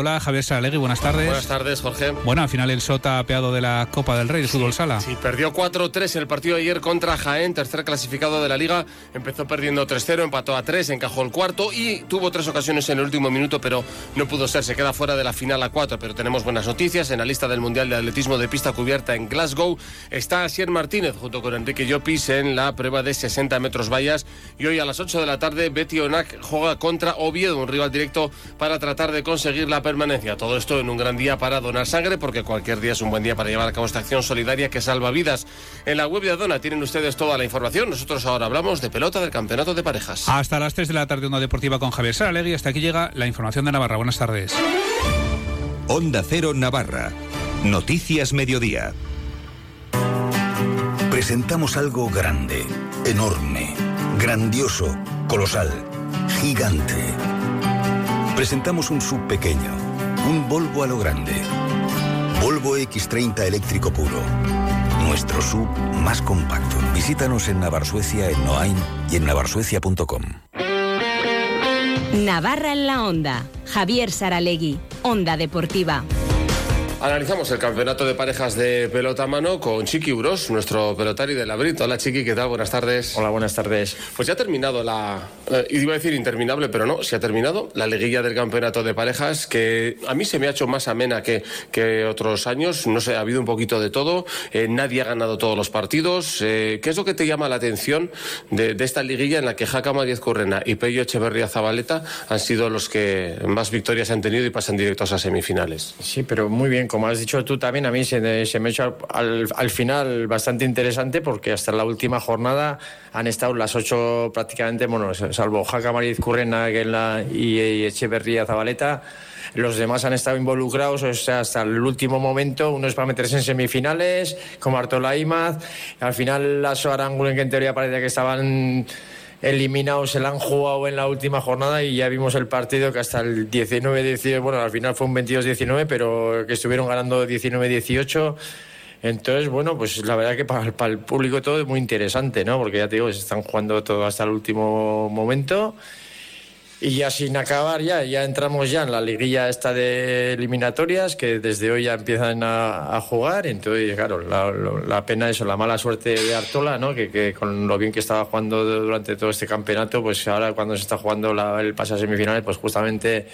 Hola, Javier Saralegui, buenas tardes. Buenas tardes, Jorge. Bueno, al final el Sota ha peado de la Copa del Rey de Fútbol Sala. Sí, perdió 4-3 en el partido de ayer contra Jaén, tercer clasificado de la Liga. Empezó perdiendo 3-0, empató a 3, encajó el cuarto y tuvo tres ocasiones en el último minuto, pero no pudo ser. Se queda fuera de la final a 4, pero tenemos buenas noticias. En la lista del Mundial de Atletismo de Pista Cubierta en Glasgow está Asier Martínez junto con Enrique Llopis en la prueba de 60 metros vallas. Y hoy a las 8 de la tarde, Betty Onak juega contra Oviedo, un rival directo para tratar de conseguir la permanencia. Todo esto en un gran día para donar sangre, porque cualquier día es un buen día para llevar a cabo esta acción solidaria que salva vidas. En la web de Adona tienen ustedes toda la información. Nosotros ahora hablamos de pelota del campeonato de parejas. Hasta las 3 de la tarde, una deportiva con Javier Saralegui. Hasta aquí llega la información de Navarra. Buenas tardes. Onda Cero Navarra. Noticias Mediodía. Presentamos algo grande, enorme, grandioso, colosal, gigante. Presentamos un sub pequeño, un Volvo a lo grande. Volvo X30 eléctrico puro. Nuestro sub más compacto. Visítanos en Navarsuecia, en Noain y en navarsuecia.com. Navarra en la Onda. Javier Saralegui. Onda Deportiva. Analizamos el campeonato de parejas de pelota a mano con Chiqui Uros, nuestro pelotario de Labrit. Hola Chiqui, ¿qué tal? Buenas tardes. Hola, buenas tardes. Pues ya ha terminado la, eh, iba a decir interminable, pero no, se ha terminado la liguilla del campeonato de parejas que a mí se me ha hecho más amena que, que otros años. No sé, ha habido un poquito de todo, eh, nadie ha ganado todos los partidos. Eh, ¿Qué es lo que te llama la atención de, de esta liguilla en la que Jacama Diez Currena y Pello Echeverría Zabaleta han sido los que más victorias han tenido y pasan directos a semifinales? Sí, pero muy bien, como has dicho tú también, a mí se, me ha hecho al, al, final bastante interesante porque hasta la última jornada han estado las ocho prácticamente, bueno, salvo Jaca Mariz Currena la, y, Echeverría Zabaleta. Los demás han estado involucrados o sea, hasta el último momento. Uno es para meterse en semifinales, como Artola Imaz. Al final, la Aranguren, que en teoría parecía que estaban eliminados se la han jugado en la última jornada y ya vimos el partido que hasta el 19-18, bueno, al final fue un 22-19, pero que estuvieron ganando 19-18. Entonces, bueno, pues la verdad que para, para, el público todo es muy interesante, ¿no? Porque ya te digo, se están jugando todo hasta el último momento. Y ya sin acabar, ya, ya entramos ya en la liguilla esta de eliminatorias, que desde hoy ya empiezan a, jugar. Entonces, claro, la, la, pena eso, la mala suerte de Artola, ¿no? Que, que, con lo bien que estaba jugando durante todo este campeonato, pues ahora cuando se está jugando la, el pase a semifinales, pues justamente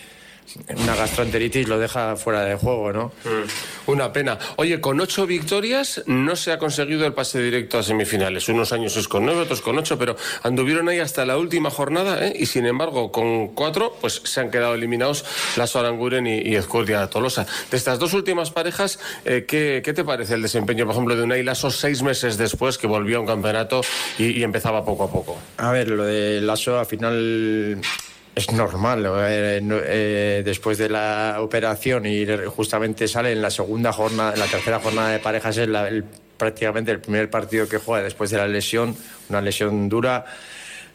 una gastroenteritis lo deja fuera de juego, ¿no? Mm, una pena. Oye, con ocho victorias no se ha conseguido el pase directo a semifinales. Unos años es con nueve, otros con ocho, pero anduvieron ahí hasta la última jornada ¿eh? y sin embargo con cuatro pues se han quedado eliminados la Soranguren y, y Escordia Tolosa. De estas dos últimas parejas, eh, ¿qué, ¿qué, te parece el desempeño, por ejemplo, de Unai Lasso seis meses después que volvió a un campeonato y, y empezaba poco a poco? A ver, lo de Lasso al final es normal. Eh, eh, después de la operación y justamente sale en la segunda jornada, en la tercera jornada de parejas, es la, el, prácticamente el primer partido que juega después de la lesión, una lesión dura.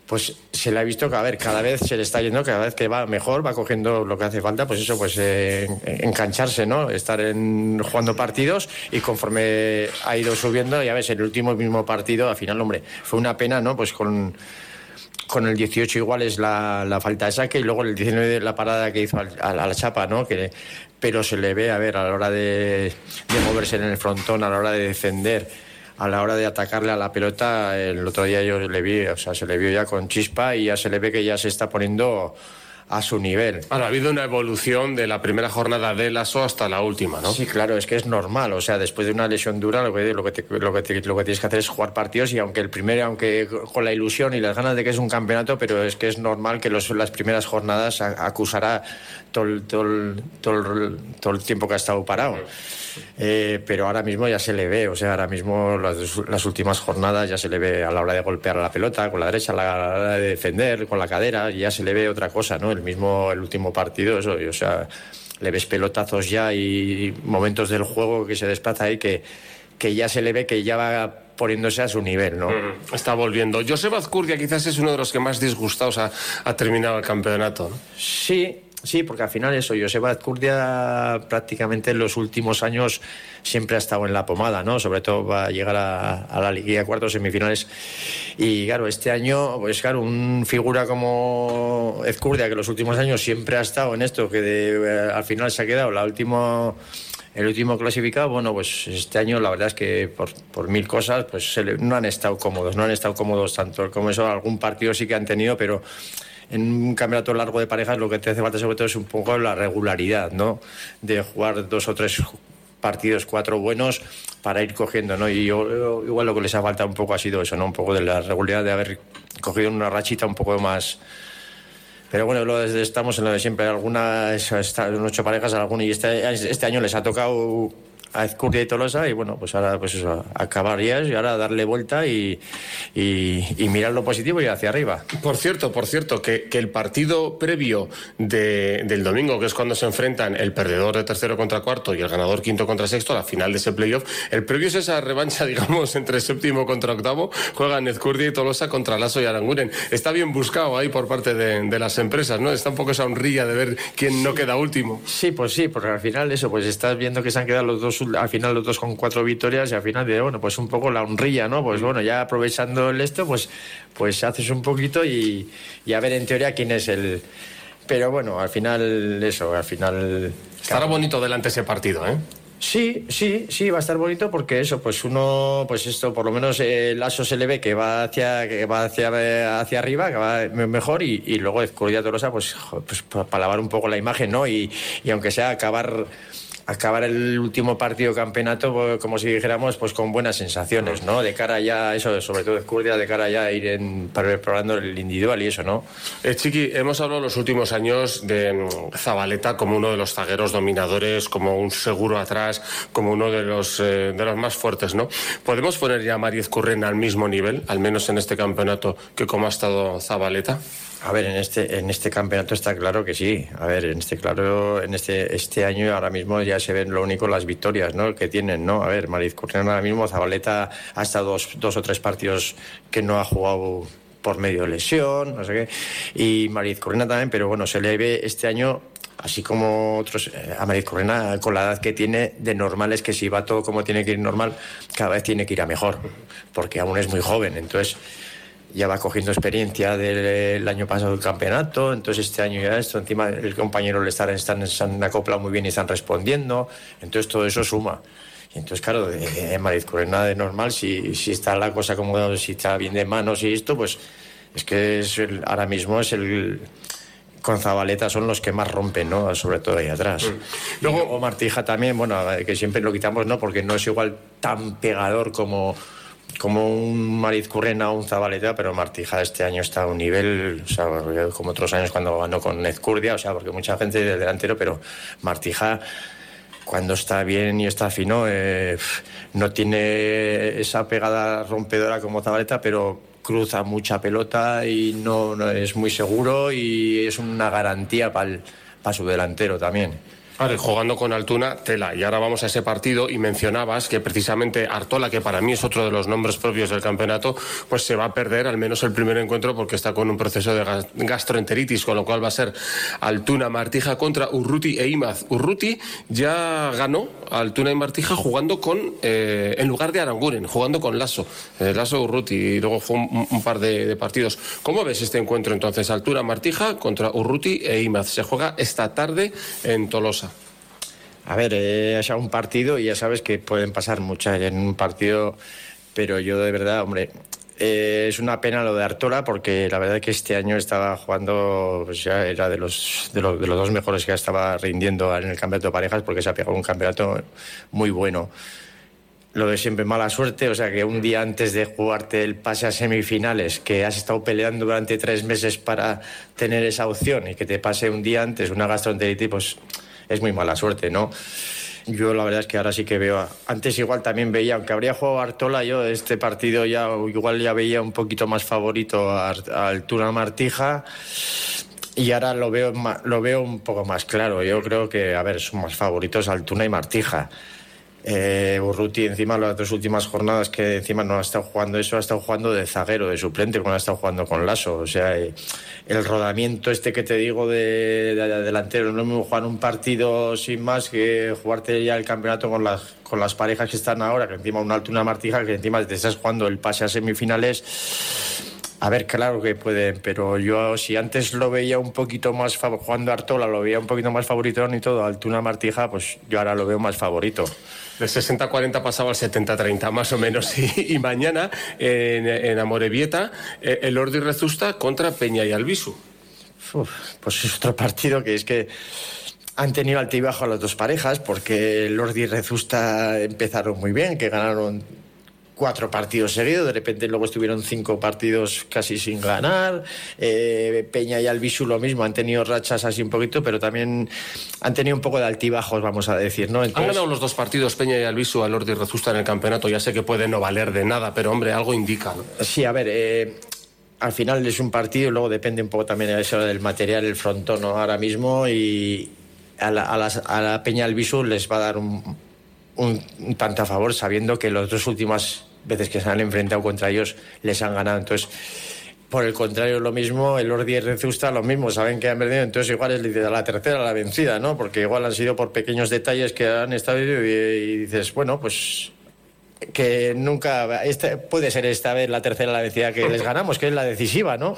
Pues se le ha visto que, a ver, cada vez se le está yendo, cada vez que va mejor, va cogiendo lo que hace falta, pues eso, pues eh, engancharse, ¿no? Estar en, jugando partidos y conforme ha ido subiendo, ya ves, el último mismo partido, al final, hombre, fue una pena, ¿no? Pues con con el 18 igual es la, la, falta de saque y luego el 19 la parada que hizo a, a, a la chapa, ¿no? Que, pero se le ve, a ver, a la hora de, de, moverse en el frontón, a la hora de defender, a la hora de atacarle a la pelota, el otro día yo le vi, o sea, se le vio ya con chispa y ya se le ve que ya se está poniendo a su nivel. Ahora, ha habido una evolución de la primera jornada de Lasso hasta la última, ¿no? Sí, claro, es que es normal. O sea, después de una lesión dura, lo que, lo que, te, lo que, te, lo que tienes que hacer es jugar partidos y aunque el primero, aunque con la ilusión y las ganas de que es un campeonato, pero es que es normal que los, las primeras jornadas acusará todo, todo, todo, todo el tiempo que ha estado parado. Eh, pero ahora mismo ya se le ve, o sea, ahora mismo las, las, últimas jornadas ya se le ve a la hora de golpear a la pelota, con la derecha, a la hora de defender, con la cadera, ya se le ve otra cosa, ¿no? El mismo, el último partido, eso, o sea, le ves pelotazos ya y momentos del juego que se desplaza ahí que, que ya se le ve que ya va poniéndose a su nivel, ¿no? Mm, está volviendo. Josep Azcurdia quizás es uno de los que más disgustados ha, ha terminado el campeonato, ¿no? Sí, Sí, porque al final eso, Joseba Azcurdia prácticamente en los últimos años siempre ha estado en la pomada, ¿no? Sobre todo va a llegar a, la liguilla cuartos semifinales. Y claro, este año, pues claro, un figura como Ezcurdia, que los últimos años siempre ha estado en esto, que eh, al final se ha quedado la el último clasificado, bueno, pues este año la verdad es que por, por mil cosas, pues no han estado cómodos, no han estado cómodos tanto como eso, algún partido sí que han tenido, pero en un campeonato largo de parejas lo que te hace falta sobre todo es un poco la regularidad, ¿no? De jugar dos o tres partidos, cuatro buenos para ir cogiendo, ¿no? Y igual lo que les ha faltado un poco ha sido eso, ¿no? Un poco de la regularidad de haber cogido una rachita un poco más... Pero bueno, lo estamos en lo de siempre. Algunas, ocho parejas, alguna, y este, este año les ha tocado a Ezcurdia y Tolosa y bueno, pues ahora pues eso, acabarías y ahora darle vuelta y, y, mirar lo positivo y hacia arriba. Por cierto, por cierto, que, que el partido previo de, del domingo, que es cuando se enfrentan el perdedor de tercero contra cuarto y el ganador quinto contra sexto, a la final de ese playoff, el previo es esa revancha, digamos, entre séptimo contra octavo, juegan Ezcurdia y Tolosa contra Lasso y Aranguren. Está bien buscado ahí por parte de, de las empresas, ¿no? Está un poco esa honrilla de ver quién no queda último. Sí, pues sí, porque al final eso, pues estás viendo que se han quedado los dos al final los dos con cuatro victorias y al final de, bueno, pues un poco la honrilla, ¿no? Pues bueno, ya aprovechando el esto, pues, pues haces un poquito y, y a ver en teoría quién es el... Pero bueno, al final eso, al final... Estará bonito delante ese partido, ¿eh? Sí, sí, sí, va a estar bonito porque eso, pues uno, pues esto, por lo menos el aso se le ve que va hacia, que va hacia, hacia arriba, que va mejor y, y luego Escuridad Torosa, pues, pues para lavar un poco la imagen, ¿no? Y, y aunque sea acabar acabar el último partido campeonato, pues, como si dijéramos, pues con buenas sensaciones, ¿no? De cara ya, eso, sobre todo Escurdia, de cara ya a ir en, probando el individual y eso, ¿no? Eh, Chiqui, hemos hablado los últimos años de mm, Zabaleta como uno de los zagueros dominadores, como un seguro atrás, como uno de los, eh, de los más fuertes, ¿no? ¿Podemos poner ya a Mariez Curren al mismo nivel, al menos en este campeonato, que como ha estado Zabaleta? A ver, en este, en este campeonato está claro que sí. A ver, en este claro, en este, este año ahora mismo ya se ven lo único las victorias, ¿no? Que tienen, ¿no? A ver, Mariz ahora mismo, Zabaleta ha estado dos, dos o tres partidos que no ha jugado por medio de lesión, no sé qué. Y Mariz Correna también, pero bueno, se le ve este año así como otros, eh, a Mariz Correna, con la edad que tiene, de normal es que si va todo como tiene que ir normal, cada vez tiene que ir a mejor, porque aún es muy joven. Entonces, ya va cogiendo experiencia del año pasado del campeonato, entonces este año ya esto, encima el compañero le están, están, se han acoplado muy bien y están respondiendo, entonces todo eso suma. Y entonces, claro, en Madrid nada de normal, si, si está la cosa como, si está bien de manos y esto, pues es que es ahora mismo es el con Zabaleta son los que más rompen, ¿no? Sobre todo ahí atrás. Mm. Luego, Martija también, bueno, que siempre lo quitamos, ¿no? Porque no es igual tan pegador como como un Mariz Currena o un Zabaleta, pero Martija este año está a un nivel, o sea, como otros años cuando ganó con Ezcurdia, o sea, porque mucha gente del delantero, pero Martija cuando está bien y está fino, eh, no tiene esa pegada rompedora como Zabaleta, pero cruza mucha pelota y no, no es muy seguro y es una garantía para su delantero también jugando con Altuna, tela. Y ahora vamos a ese partido y mencionabas que precisamente Artola, que para mí es otro de los nombres propios del campeonato, pues se va a perder al menos el primer encuentro porque está con un proceso de gastroenteritis, con lo cual va a ser Altuna Martija contra Urruti e Imaz. Urruti ya ganó Altuna y Martija jugando con, eh, en lugar de Aranguren, jugando con Lasso. Eh, Lasso Urruti y luego fue un, par de, de, partidos. ¿Cómo ves este encuentro entonces? Altuna Martija contra Urruti e Imaz. Se juega esta tarde en Tolosa. A ver, es un partido y ya sabes que pueden pasar muchas en un partido, pero yo de verdad, hombre, eh, es una pena lo de Artola porque la verdad es que este año estaba jugando, pues ya era de los, de los, de los dos mejores que estaba rindiendo en el campeonato de parejas porque se ha pegado un campeonato muy bueno. Lo de siempre mala suerte, o sea que un día antes de jugarte el pase a semifinales, que has estado peleando durante tres meses para tener esa opción y que te pase un día antes una gastroenteritis, pues es muy mala suerte, ¿no? Yo la verdad es que ahora sí que veo. Antes igual también veía, aunque habría jugado Artola, yo este partido ya igual ya veía un poquito más favorito a, Altura Martija. Y ahora lo veo, lo veo un poco más claro. Yo creo que, a ver, son más favoritos Altuna y Martija. Eh, Urruti encima las dos últimas jornadas que encima no ha estado jugando eso, ha estado jugando de zaguero, de suplente, cuando ha estado jugando con Lasso. O sea, eh, el rodamiento este que te digo de, de, delantero, no me jugar un partido sin más que jugarte ya el campeonato con las, con las parejas que están ahora, que encima un alto y una martija, que encima te estás jugando el pase a semifinales a ver, claro que pueden, pero yo si antes lo veía un poquito más jugando Artola, lo veía un poquito más favorito y todo, Altuna Martija, pues yo ahora lo veo más favorito. De 60-40 pasaba al 70-30 más o menos. Y, mañana en, en Amorebieta, eh, el Ordi Rezusta contra Peña y Albisu. pues es otro partido que es que han tenido altibajo a las dos parejas porque el Ordi y Rezusta empezaron muy bien, que ganaron cuatro partidos seguidos, de repente luego estuvieron cinco partidos casi sin ganar. Eh, Peña y Albisu lo mismo, han tenido rachas así un poquito, pero también han tenido un poco de altibajos, vamos a decir. ¿no? Han ganado los dos partidos Peña y Albisu al Ordi Rezusta en el campeonato. Ya sé que puede no valer de nada, pero hombre, algo indica. Sí, a ver. Eh, al final es un partido y luego depende un poco también eso del material, el frontón ahora mismo y a la, a, a la Peña Albisu les va a dar un, un, un tanto a favor sabiendo que las dos últimas veces que se han enfrentado contra ellos les han ganado. Entonces, por el contrario, lo mismo, el Ordi y Rezusta lo mismo, saben que han perdido, entonces igual es la tercera la vencida, ¿no? Porque igual han sido por pequeños detalles que han estado y dices, bueno, pues que nunca este, puede ser esta vez la tercera la vencida que les ganamos, que es la decisiva, ¿no?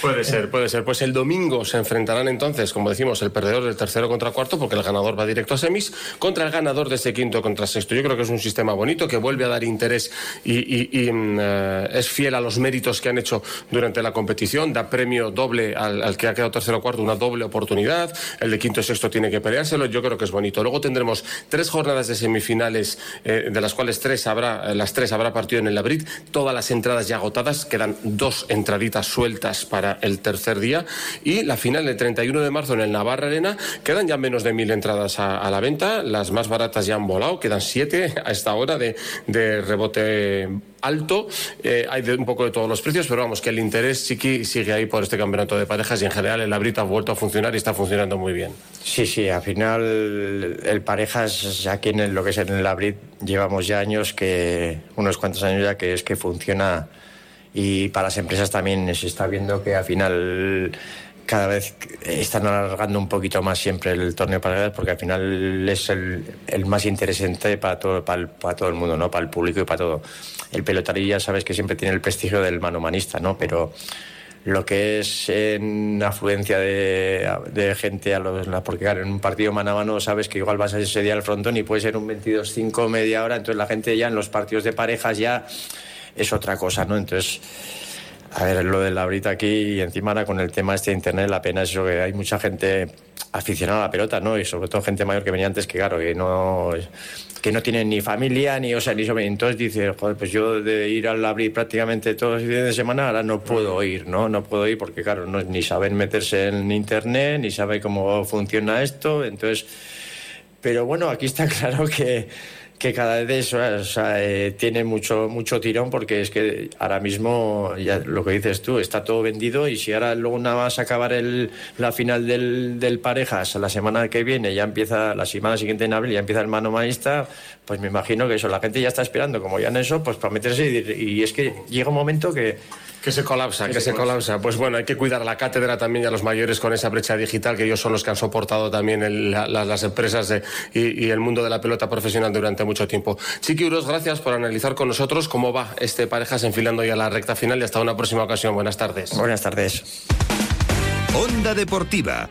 Puede ser, puede ser. Pues el domingo se enfrentarán entonces, como decimos, el perdedor del tercero contra cuarto, porque el ganador va directo a semis, contra el ganador de ese quinto contra sexto. Yo creo que es un sistema bonito que vuelve a dar interés y, mm, eh, es fiel a los méritos que han hecho durante la competición. Da premio doble al, que ha quedado tercero cuarto, una doble oportunidad. El de quinto sexto tiene que peleárselo. Yo creo que es bonito. Luego tendremos tres jornadas de semifinales, eh, de las cuales tres habrá, eh, las tres habrá partido en el Labrit. Todas las entradas ya agotadas. Quedan dos entraditas sueltas para el tercer día. Y la final del 31 de marzo en el Navarra Arena, quedan ya menos de mil entradas a, la venta. Las más baratas ya han volado, quedan siete a esta hora de, de rebote alto. Eh, hay un poco de todos los precios, pero vamos, que el interés sigue ahí por este campeonato de parejas y en general el Abrito ha vuelto a funcionar y está funcionando muy bien. Sí, sí, al final el parejas aquí en lo que es en el Abrit llevamos ya años que, unos cuantos años ya que es que funciona y para las empresas también se está viendo que al final cada vez están alargando un poquito más siempre el torneo para porque al final es el, el más interesante para todo, para, para, todo el mundo, ¿no? Para el público y para todo. El pelotarillo ya sabes que siempre tiene el prestigio del manomanista, ¿no? Pero lo que es en afluencia de, de gente a los, porque claro, en un partido mano a mano sabes que igual vas a ese día al frontón y puede ser un 22-5 media hora, entonces la gente ya en los partidos de parejas ya es otra cosa, ¿no? Entonces, a ver, lo de la brita aquí y encima ahora con el tema este de internet, la pena es eso que hay mucha gente aficionada a la pelota, ¿no? Y sobre todo gente mayor que venía antes que, claro, que no, que no tienen ni familia, ni, o sea, ni sobre. Entonces dice, joder, pues yo de ir al abrir prácticamente todos los días de semana, ahora no puedo ir, ¿no? No puedo ir porque, claro, no, ni saben meterse en internet, ni saben cómo funciona esto, entonces. Pero bueno, aquí está claro que que cada vez o sea, eh, tiene mucho, mucho tirón porque es que ahora mismo, ya lo que dices tú, está todo vendido y si ahora luego nada más acabar el, la final del, del parejas la semana que viene, ya empieza la semana siguiente en abril, ya empieza el mano maísta, pues me imagino que eso, la gente ya está esperando, como ya en eso, pues para meterse y es que llega un momento que que se colapsa, que, se, colapsa. Pues bueno, hay que cuidar la cátedra también y a los mayores con esa brecha digital, que ellos son los que han soportado también las empresas y, el mundo de la pelota profesional durante mucho tiempo. Chiqui Uros, gracias por analizar con nosotros cómo va este Parejas enfilando ya la recta final y hasta una próxima ocasión. Buenas tardes. Buenas tardes. Onda Deportiva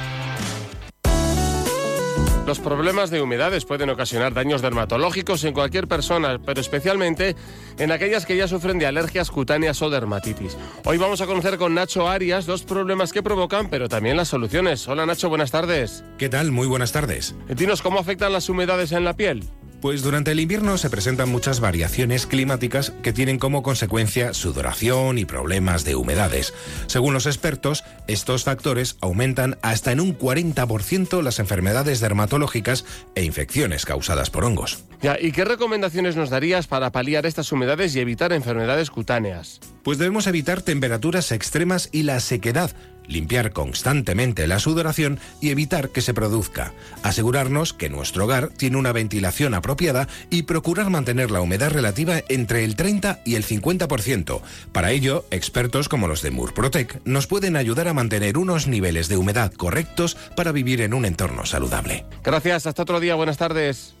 Los problemas de humedades pueden ocasionar daños dermatológicos en cualquier persona, pero especialmente en aquellas que ya sufren de alergias cutáneas o dermatitis. Hoy vamos a conocer con Nacho Arias dos problemas que provocan, pero también las soluciones. Hola Nacho, buenas tardes. ¿Qué tal? Muy buenas tardes. Dinos cómo afectan las humedades en la piel. Pues durante el invierno se presentan muchas variaciones climáticas que tienen como consecuencia sudoración y problemas de humedades. Según los expertos, estos factores aumentan hasta en un 40% las enfermedades dermatológicas e infecciones causadas por hongos. Ya, ¿y qué recomendaciones nos darías para paliar estas humedades y evitar enfermedades cutáneas? Pues debemos evitar temperaturas extremas y la sequedad, limpiar constantemente la sudoración y evitar que se produzca, asegurarnos que nuestro hogar tiene una ventilación apropiada y procurar mantener la humedad relativa entre el 30 y el 50%. Para ello, expertos como los de Murprotec nos pueden ayudar a mantener unos niveles de humedad correctos para vivir en un entorno saludable. Gracias, hasta otro día, buenas tardes.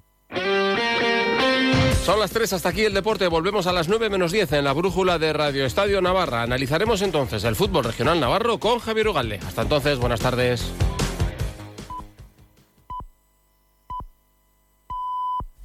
Son las 3 hasta aquí el deporte. Volvemos a las 9 menos 10 en la brújula de Radio Estadio Navarra. Analizaremos entonces el fútbol regional navarro con Javier Ugalde. Hasta entonces, buenas tardes.